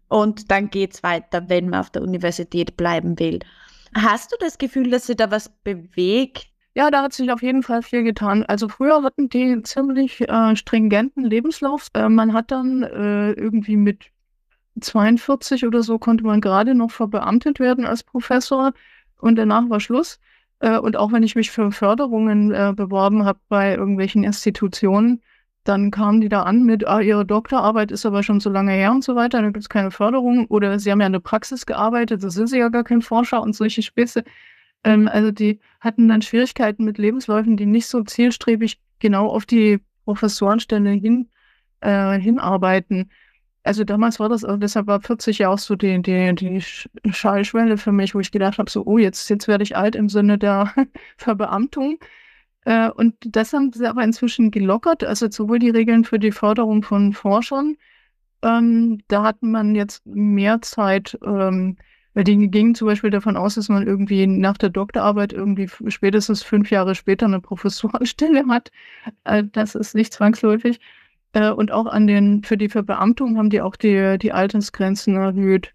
und dann geht es weiter, wenn man auf der Universität bleiben will. Hast du das Gefühl, dass sich da was bewegt? Ja, da hat sich auf jeden Fall viel getan. Also früher hatten die ziemlich äh, stringenten Lebenslauf. Äh, man hat dann äh, irgendwie mit 42 oder so konnte man gerade noch verbeamtet werden als Professor und danach war Schluss. Äh, und auch wenn ich mich für Förderungen äh, beworben habe bei irgendwelchen Institutionen, dann kamen die da an mit, ah, ihre Doktorarbeit ist aber schon so lange her und so weiter, da gibt es keine Förderung. Oder sie haben ja in der Praxis gearbeitet, da sind sie ja gar kein Forscher und solche Späße. Ähm, also die hatten dann Schwierigkeiten mit Lebensläufen, die nicht so zielstrebig genau auf die Professorenstelle hin, äh, hinarbeiten. Also damals war das, deshalb war 40 ja auch so die, die, die Schallschwelle für mich, wo ich gedacht habe, so, oh, jetzt, jetzt werde ich alt im Sinne der <laughs> Verbeamtung. Äh, und das haben sie aber inzwischen gelockert, also sowohl die Regeln für die Förderung von Forschern, ähm, da hat man jetzt mehr Zeit, ähm, weil die gingen zum Beispiel davon aus, dass man irgendwie nach der Doktorarbeit irgendwie spätestens fünf Jahre später eine Professorenstelle <laughs> hat. Äh, das ist nicht zwangsläufig. Äh, und auch an den, für die Verbeamtung haben die auch die, die Altersgrenzen erhöht.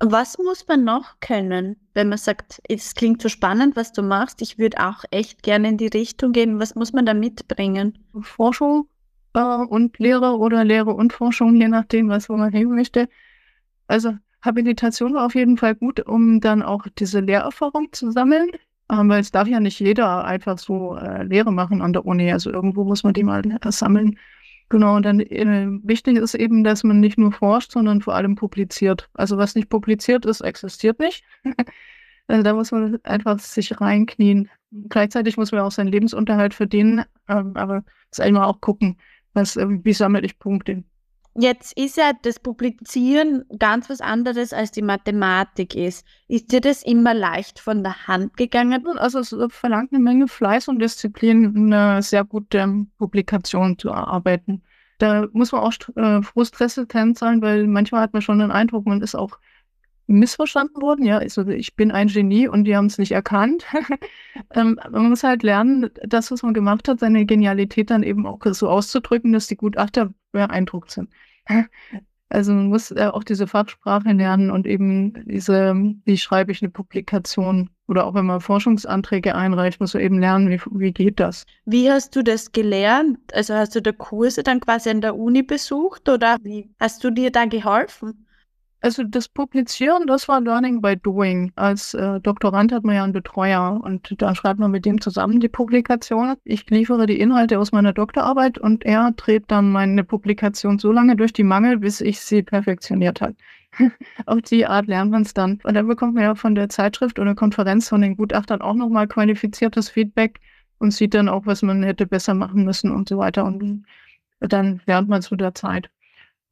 Was muss man noch können, wenn man sagt, es klingt so spannend, was du machst, ich würde auch echt gerne in die Richtung gehen. Was muss man da mitbringen? Forschung äh, und Lehre oder Lehre und Forschung, je nachdem, was man hin möchte. Also Habilitation war auf jeden Fall gut, um dann auch diese Lehrerfahrung zu sammeln. Ähm, weil es darf ja nicht jeder einfach so äh, Lehre machen an der Uni. Also irgendwo muss man die mal äh, sammeln. Genau, und dann äh, wichtig ist eben, dass man nicht nur forscht, sondern vor allem publiziert. Also was nicht publiziert ist, existiert nicht. <laughs> also da muss man einfach sich reinknien. Gleichzeitig muss man auch seinen Lebensunterhalt verdienen, ähm, aber ist einmal auch gucken, was, äh, wie sammle ich Punkte. Jetzt ist ja das Publizieren ganz was anderes als die Mathematik ist. Ist dir das immer leicht von der Hand gegangen? Also es verlangt eine Menge Fleiß und Disziplin, eine sehr gute Publikation zu erarbeiten. Da muss man auch äh, frustresistent sein, weil manchmal hat man schon den Eindruck, man ist auch missverstanden worden. Ja, also ich bin ein Genie und die haben es nicht erkannt. <laughs> ähm, man muss halt lernen, das, was man gemacht hat, seine Genialität dann eben auch so auszudrücken, dass die Gutachter beeindruckt sind. <laughs> Also man muss äh, auch diese Fachsprache lernen und eben diese, wie schreibe ich eine Publikation oder auch wenn man Forschungsanträge einreicht, muss man eben lernen, wie, wie geht das. Wie hast du das gelernt? Also hast du da Kurse dann quasi an der Uni besucht oder wie hast du dir da geholfen? Also das Publizieren, das war Learning by Doing. Als äh, Doktorand hat man ja einen Betreuer und da schreibt man mit dem zusammen die Publikation. Ich liefere die Inhalte aus meiner Doktorarbeit und er dreht dann meine Publikation so lange durch die Mangel, bis ich sie perfektioniert habe. <laughs> Auf die Art lernt man es dann. Und dann bekommt man ja von der Zeitschrift oder Konferenz von den Gutachtern auch nochmal qualifiziertes Feedback und sieht dann auch, was man hätte besser machen müssen und so weiter. Und dann lernt man zu der Zeit.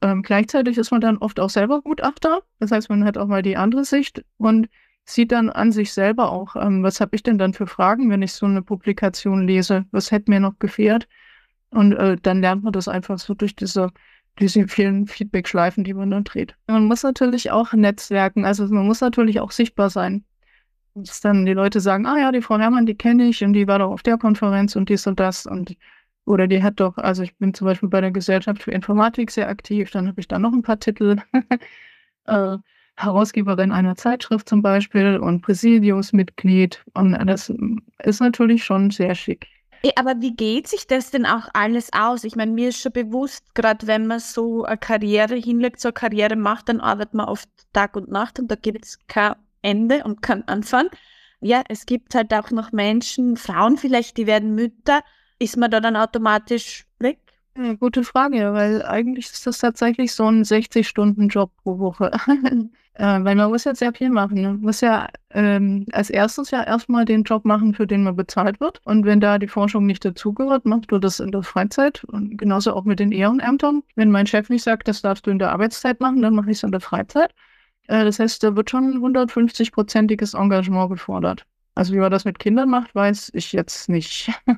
Ähm, gleichzeitig ist man dann oft auch selber Gutachter. Das heißt, man hat auch mal die andere Sicht und sieht dann an sich selber auch, ähm, was habe ich denn dann für Fragen, wenn ich so eine Publikation lese? Was hätte mir noch gefehlt? Und äh, dann lernt man das einfach so durch diese, diese vielen Feedback-Schleifen, die man dann dreht. Man muss natürlich auch netzwerken, also man muss natürlich auch sichtbar sein. Dass dann die Leute sagen, ah ja, die Frau Herrmann, die kenne ich und die war doch auf der Konferenz und dies und das und oder die hat doch, also ich bin zum Beispiel bei der Gesellschaft für Informatik sehr aktiv, dann habe ich da noch ein paar Titel. <laughs> äh, Herausgeberin einer Zeitschrift zum Beispiel und Präsidiumsmitglied. Und das ist natürlich schon sehr schick. Aber wie geht sich das denn auch alles aus? Ich meine, mir ist schon bewusst, gerade wenn man so eine Karriere hinlegt, so eine Karriere macht, dann arbeitet man oft Tag und Nacht und da gibt es kein Ende und kein Anfang. Ja, es gibt halt auch noch Menschen, Frauen vielleicht, die werden Mütter ist man da dann automatisch weg? Gute Frage, weil eigentlich ist das tatsächlich so ein 60-Stunden-Job pro Woche. <laughs> äh, weil man muss ja sehr viel machen. Man muss ja ähm, als erstes ja erstmal den Job machen, für den man bezahlt wird. Und wenn da die Forschung nicht dazugehört, macht man das in der Freizeit. Und genauso auch mit den Ehrenämtern. Wenn mein Chef nicht sagt, das darfst du in der Arbeitszeit machen, dann mache ich es in der Freizeit. Äh, das heißt, da wird schon 150-prozentiges Engagement gefordert. Also wie man das mit Kindern macht, weiß ich jetzt nicht. <laughs>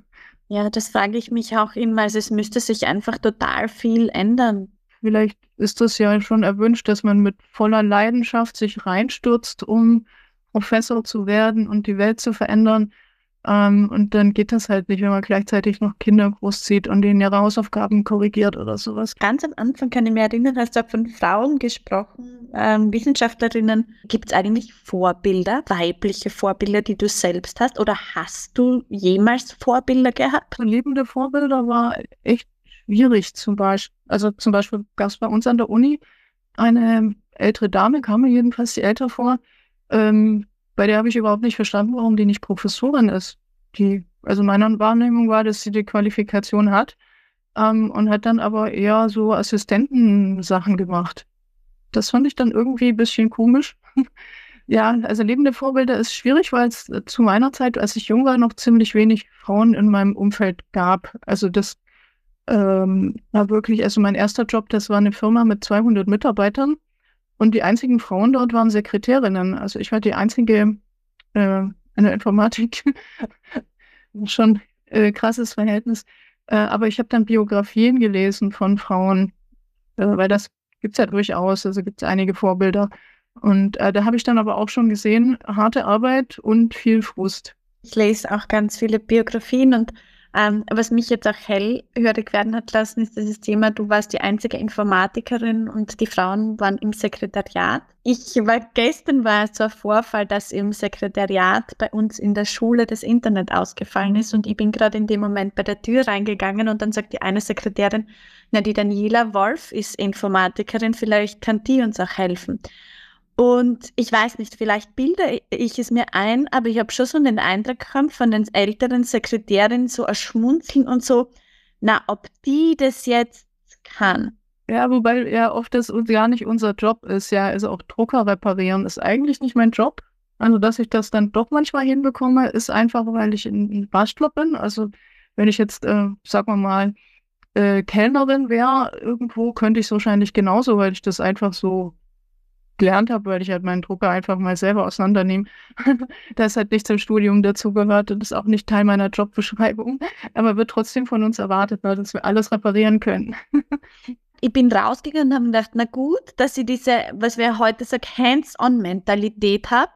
Ja, das frage ich mich auch immer. Also es müsste sich einfach total viel ändern. vielleicht ist das ja schon erwünscht, dass man mit voller Leidenschaft sich reinstürzt, um Professor zu werden und die Welt zu verändern. Ähm, und dann geht das halt nicht, wenn man gleichzeitig noch Kinder großzieht und denen ihre Hausaufgaben korrigiert oder sowas. Ganz am Anfang kann ich mich erinnern, hast du von Frauen gesprochen, ähm, Wissenschaftlerinnen. Gibt es eigentlich Vorbilder, weibliche Vorbilder, die du selbst hast? Oder hast du jemals Vorbilder gehabt? Lebende Vorbilder war echt schwierig zum Beispiel. Also zum Beispiel gab es bei uns an der Uni eine ältere Dame, kam mir jedenfalls die älter vor, ähm, bei der habe ich überhaupt nicht verstanden, warum die nicht Professorin ist. Die, also meine Wahrnehmung war, dass sie die Qualifikation hat ähm, und hat dann aber eher so Assistentensachen gemacht. Das fand ich dann irgendwie ein bisschen komisch. <laughs> ja, also lebende Vorbilder ist schwierig, weil es zu meiner Zeit, als ich jung war, noch ziemlich wenig Frauen in meinem Umfeld gab. Also das ähm, war wirklich, also mein erster Job, das war eine Firma mit 200 Mitarbeitern und die einzigen Frauen dort waren Sekretärinnen. Also ich war die einzige äh, in der Informatik. <laughs> Schon äh, krasses Verhältnis. Äh, aber ich habe dann Biografien gelesen von Frauen, äh, weil das gibt es ja durchaus. Also gibt es einige Vorbilder. Und äh, da habe ich dann aber auch schon gesehen, harte Arbeit und viel Frust. Ich lese auch ganz viele Biografien und ähm, was mich jetzt auch hellhörig werden hat lassen, ist dieses Thema, du warst die einzige Informatikerin und die Frauen waren im Sekretariat. Ich war, gestern war so ein Vorfall, dass im Sekretariat bei uns in der Schule das Internet ausgefallen ist und ich bin gerade in dem Moment bei der Tür reingegangen und dann sagt die eine Sekretärin, na, die Daniela Wolf ist Informatikerin, vielleicht kann die uns auch helfen. Und ich weiß nicht, vielleicht bilde ich es mir ein, aber ich habe schon so den Eindruck gehabt von den älteren Sekretärinnen so ein Schmunzeln und so, na, ob die das jetzt kann. Ja, wobei ja oft das gar nicht unser Job ist, ja, also auch Drucker reparieren ist eigentlich nicht mein Job. Also, dass ich das dann doch manchmal hinbekomme, ist einfach, weil ich ein Bastler bin. Also, wenn ich jetzt, äh, sagen wir mal, äh, Kellnerin wäre irgendwo, könnte ich es wahrscheinlich genauso, weil ich das einfach so gelernt habe, weil ich halt meinen Drucker einfach mal selber auseinandernehme. <laughs> das hat nicht zum Studium dazugehört und ist auch nicht Teil meiner Jobbeschreibung, aber wird trotzdem von uns erwartet, ne, dass wir alles reparieren können. ich bin rausgegangen und habe gedacht, na gut, dass ich diese, was wir heute sagen, Hands-on-Mentalität habe,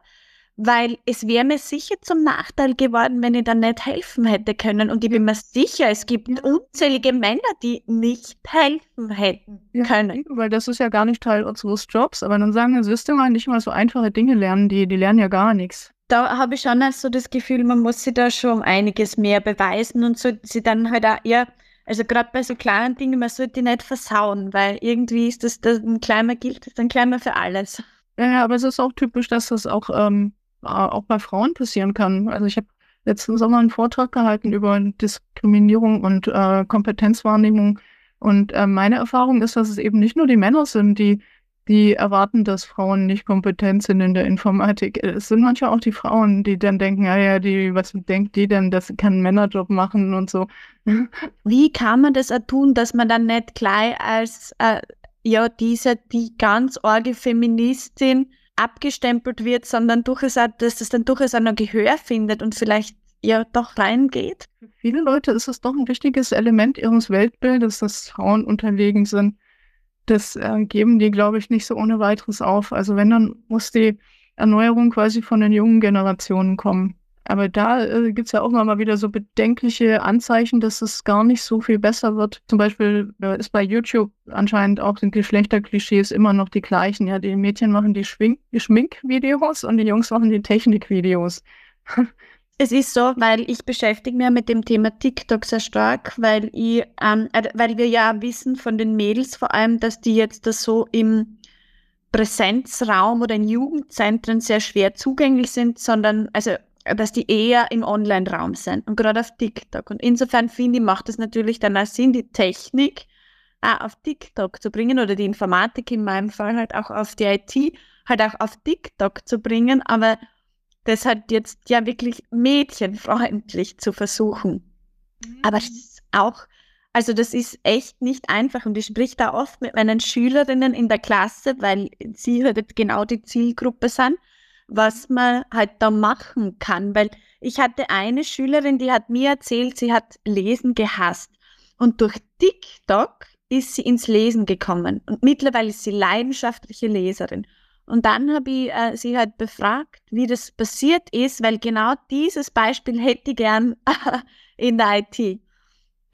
weil es wäre mir sicher zum Nachteil geworden, wenn ich dann nicht helfen hätte können. Und ich bin mir sicher, es gibt ja. unzählige Männer, die nicht helfen hätten ja, können. Weil das ist ja gar nicht Teil unseres Jobs. Aber dann sagen wir, wirst du mal nicht mal so einfache Dinge lernen, die, die lernen ja gar nichts. Da habe ich schon also das Gefühl, man muss sich da schon um einiges mehr beweisen und so sie dann halt auch eher, also gerade bei so kleinen Dingen, man sollte die nicht versauen, weil irgendwie ist das, das ein kleiner gilt, das ein kleiner für alles. Ja, aber es ist auch typisch, dass das auch ähm, äh, auch bei Frauen passieren kann. Also ich habe letzten Sommer einen Vortrag gehalten über Diskriminierung und äh, Kompetenzwahrnehmung. Und äh, meine Erfahrung ist, dass es eben nicht nur die Männer sind, die, die erwarten, dass Frauen nicht kompetent sind in der Informatik. Es sind manchmal auch die Frauen, die dann denken, ja, ja, die, was denkt die denn, dass sie keinen Männerjob machen und so. Wie kann man das tun, dass man dann nicht gleich als äh, ja, diese, die ganz orge Feministin abgestempelt wird, sondern durchaus, dass es dann durchaus auch noch Gehör findet und vielleicht ja doch reingeht. Für viele Leute ist es doch ein wichtiges Element ihres Weltbildes, dass Frauen unterlegen sind. Das äh, geben die, glaube ich, nicht so ohne weiteres auf. Also wenn, dann muss die Erneuerung quasi von den jungen Generationen kommen. Aber da äh, gibt es ja auch mal wieder so bedenkliche Anzeichen, dass es gar nicht so viel besser wird. Zum Beispiel äh, ist bei YouTube anscheinend auch sind Geschlechterklischees immer noch die gleichen. Ja, die Mädchen machen die Schminkvideos und die Jungs machen die Technikvideos. <laughs> Es ist so, weil ich beschäftige mich mit dem Thema TikTok sehr stark, weil ich, ähm, äh, weil wir ja wissen von den Mädels vor allem, dass die jetzt das so im Präsenzraum oder in Jugendzentren sehr schwer zugänglich sind, sondern also dass die eher im Online-Raum sind und gerade auf TikTok. Und insofern finde ich, macht es natürlich dann auch Sinn, die Technik auch auf TikTok zu bringen oder die Informatik in meinem Fall halt auch auf die IT halt auch auf TikTok zu bringen, aber das halt jetzt ja wirklich mädchenfreundlich zu versuchen. Mhm. Aber auch, also das ist echt nicht einfach und ich sprich da oft mit meinen Schülerinnen in der Klasse, weil sie halt genau die Zielgruppe sind was man halt da machen kann. Weil ich hatte eine Schülerin, die hat mir erzählt, sie hat Lesen gehasst. Und durch TikTok ist sie ins Lesen gekommen und mittlerweile ist sie leidenschaftliche Leserin. Und dann habe ich äh, sie halt befragt, wie das passiert ist, weil genau dieses Beispiel hätte ich gern <laughs> in der IT.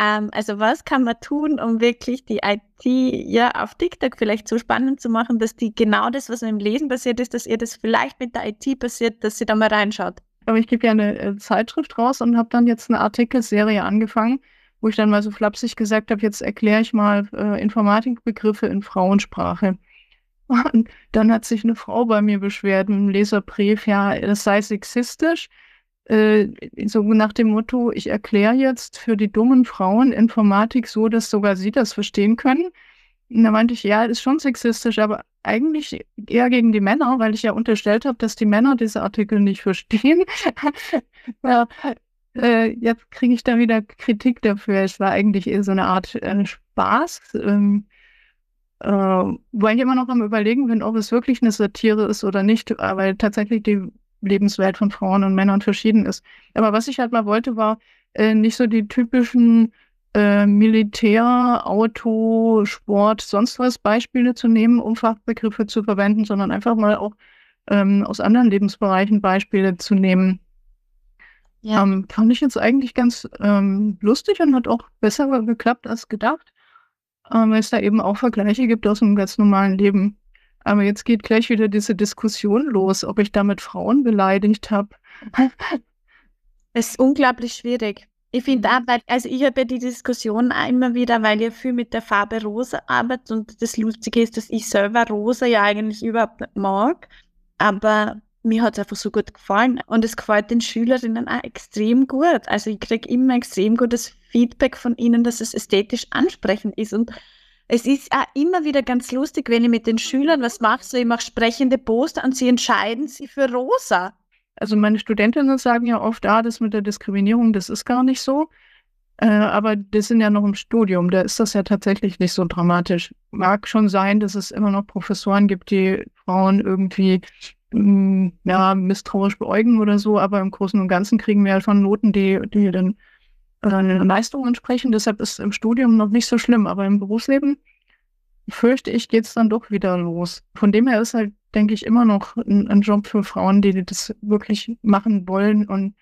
Ähm, also was kann man tun, um wirklich die IT ja auf TikTok vielleicht so spannend zu machen, dass die genau das, was im Lesen passiert ist, dass ihr das vielleicht mit der IT passiert, dass sie da mal reinschaut. Aber ich gebe ja eine äh, Zeitschrift raus und habe dann jetzt eine Artikelserie angefangen, wo ich dann mal so flapsig gesagt habe, jetzt erkläre ich mal äh, Informatikbegriffe in Frauensprache. <laughs> Und dann hat sich eine Frau bei mir beschwert mit einem Leserbrief, ja, das sei sexistisch. Äh, so nach dem Motto, ich erkläre jetzt für die dummen Frauen Informatik so, dass sogar sie das verstehen können. Und da meinte ich, ja, ist schon sexistisch, aber eigentlich eher gegen die Männer, weil ich ja unterstellt habe, dass die Männer diese Artikel nicht verstehen. <laughs> ja, äh, jetzt kriege ich da wieder Kritik dafür. Es war eigentlich eher so eine Art äh, Spaß. Ähm, äh, weil ich immer noch am Überlegen bin, ob es wirklich eine Satire ist oder nicht, weil tatsächlich die Lebenswelt von Frauen und Männern verschieden ist. Aber was ich halt mal wollte, war äh, nicht so die typischen äh, Militär, Auto, Sport, sonst was Beispiele zu nehmen, um Fachbegriffe zu verwenden, sondern einfach mal auch ähm, aus anderen Lebensbereichen Beispiele zu nehmen. Ja. Ähm, fand ich jetzt eigentlich ganz ähm, lustig und hat auch besser geklappt als gedacht, ähm, weil es da eben auch Vergleiche gibt aus einem ganz normalen Leben. Aber jetzt geht gleich wieder diese Diskussion los, ob ich damit Frauen beleidigt habe. <laughs> Es ist unglaublich schwierig. Ich finde auch, weil, also ich habe ja die Diskussion auch immer wieder, weil ich viel mit der Farbe Rosa arbeite und das Lustige ist, dass ich selber Rosa ja eigentlich überhaupt nicht mag, aber mir hat es einfach so gut gefallen und es gefällt den Schülerinnen auch extrem gut. Also ich kriege immer extrem gutes Feedback von ihnen, dass es ästhetisch ansprechend ist und es ist auch immer wieder ganz lustig, wenn ich mit den Schülern was mache, so ich mache sprechende Poster und sie entscheiden sich für rosa. Also meine Studentinnen sagen ja oft, ah, das mit der Diskriminierung, das ist gar nicht so. Äh, aber die sind ja noch im Studium, da ist das ja tatsächlich nicht so dramatisch. Mag schon sein, dass es immer noch Professoren gibt, die Frauen irgendwie mh, mm, ja, misstrauisch beäugen oder so, aber im Großen und Ganzen kriegen wir halt schon Noten, die, die dann äh, Leistungen entsprechen. Deshalb ist im Studium noch nicht so schlimm, aber im Berufsleben fürchte ich, geht es dann doch wieder los. Von dem her ist halt, denke ich, immer noch ein, ein, Job für Frauen, die das wirklich machen wollen und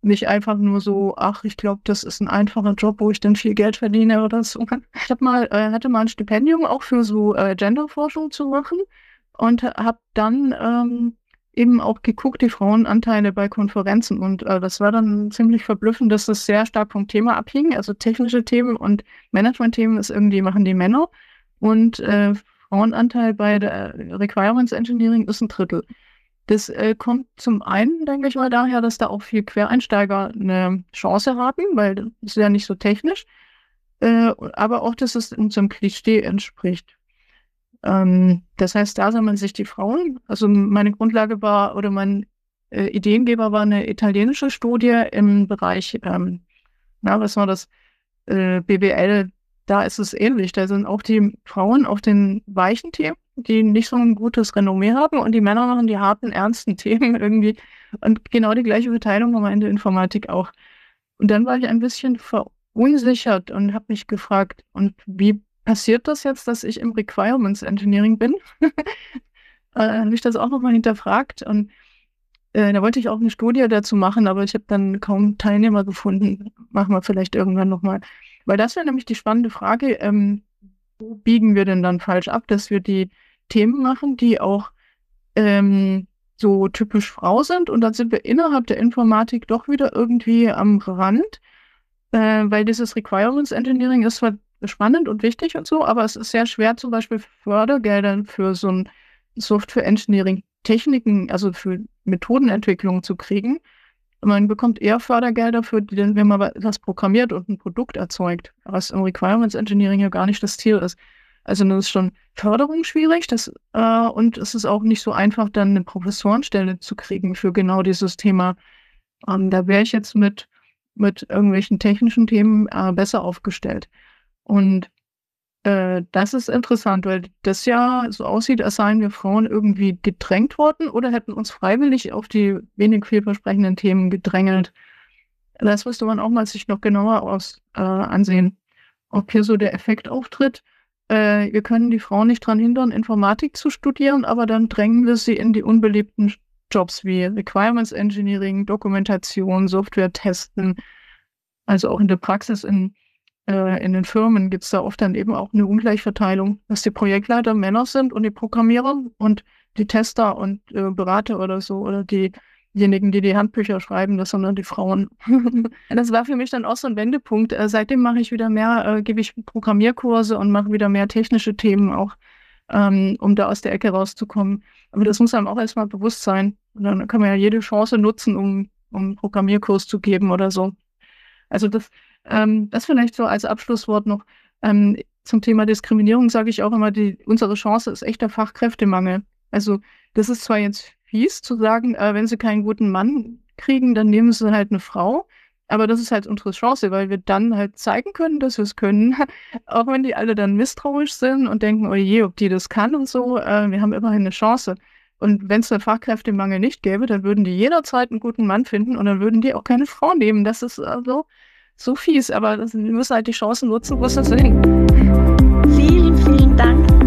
nicht einfach nur so, ach, ich glaube, das ist ein einfacher Job, wo ich dann viel Geld verdiene oder so. Ich hab mal, äh, hatte mal ein Stipendium auch für so äh, Genderforschung zu machen und habe dann ähm, eben auch geguckt, die Frauenanteile bei Konferenzen. Und äh, das war dann ziemlich verblüffend, dass das sehr stark vom Thema abhing. Also technische Themen und Management-Themen ist irgendwie machen die Männer. Und äh, Frauenanteil bei der Requirements Engineering ist ein Drittel. Das äh, kommt zum einen, denke ich mal, daher, dass da auch viel Quereinsteiger eine Chance haben, weil das ist ja nicht so technisch. Äh, aber auch, dass es unserem Klischee entspricht. Ähm, das heißt, da sammeln sich die Frauen. Also meine Grundlage war oder mein äh, Ideengeber war eine italienische Studie im Bereich, ähm, na, was war das, äh, BWL. Da ist es ähnlich. Da sind auch die Frauen auf den weichen Themen, die nicht so ein gutes Renommee haben und die Männer machen die harten, ernsten <laughs> Themen irgendwie. Und genau die gleiche Verteilung haben wir in der Informatik auch. Und dann war ich ein bisschen verunsichert und habe mich gefragt, und wie passiert das jetzt, dass ich im Requirements Engineering bin? <laughs> äh, habe ich das auch nochmal hinterfragt und äh, da wollte ich auch eine Studie dazu machen, aber ich habe dann kaum Teilnehmer gefunden. Machen wir vielleicht irgendwann nochmal. Weil das wäre nämlich die spannende Frage, ähm, wo biegen wir denn dann falsch ab, dass wir die Themen machen, die auch ähm, so typisch Frau sind und dann sind wir innerhalb der Informatik doch wieder irgendwie am Rand, äh, weil dieses Requirements Engineering ist zwar spannend und wichtig und so, aber es ist sehr schwer, zum Beispiel Fördergelder für so ein Software Engineering Techniken, also für Methodenentwicklung zu kriegen. Man bekommt eher Fördergelder für, wenn man was programmiert und ein Produkt erzeugt, was im Requirements Engineering ja gar nicht das Ziel ist. Also das ist schon Förderung schwierig das, äh, und es ist auch nicht so einfach, dann eine Professorenstelle zu kriegen für genau dieses Thema. Ähm, da wäre ich jetzt mit, mit irgendwelchen technischen Themen äh, besser aufgestellt. Und äh, das ist interessant, weil das ja so aussieht, als seien wir Frauen irgendwie gedrängt worden oder hätten uns freiwillig auf die wenig vielversprechenden Themen gedrängelt. Das müsste man auch mal sich noch genauer aus, äh, ansehen, ob hier so der Effekt auftritt. äh, wir können die Frauen nicht daran hindern, Informatik zu studieren, aber dann drängen wir sie in die unbeliebten Jobs wie Requirements Engineering, Dokumentation, Software testen. Also auch in der Praxis in, äh, in den Firmen gibt es da oft dann eben auch eine Ungleichverteilung, dass die Projektleiter Männer sind und die Programmierer und die Tester und äh, Berater oder so oder die diejenigen, die die Handbücher schreiben, das sind dann die Frauen. <laughs> das war für mich dann auch so ein Wendepunkt. Äh, seitdem mache ich wieder mehr, äh, gebe ich Programmierkurse und mache wieder mehr technische Themen auch, ähm, um da aus der Ecke rauszukommen. Aber das muss einem auch erstmal bewusst sein. Und dann kann man ja jede Chance nutzen, um, um einen Programmierkurs zu geben oder so. Also das, ähm, das vielleicht so als Abschlusswort noch. Ähm, zum Thema Diskriminierung sage ich auch immer, die, unsere Chance ist echter Fachkräftemangel. Also das ist zwar jetzt fies zu sagen, äh, wenn sie keinen guten Mann kriegen, dann nehmen sie halt eine Frau. Aber das ist halt unsere Chance, weil wir dann halt zeigen können, dass wir es können. <laughs> Auch wenn die alle dann misstrauisch sind und denken, oh je, ob die das kann und so, äh, wir haben immerhin eine Chance. Und wenn es den Fachkräftemangel nicht gäbe, dann würden die jederzeit einen guten Mann finden und dann würden die auch keine Frau nehmen. Das ist also so fies, aber wir müssen halt die Chancen nutzen, wo es das hin. Vielen, vielen Dank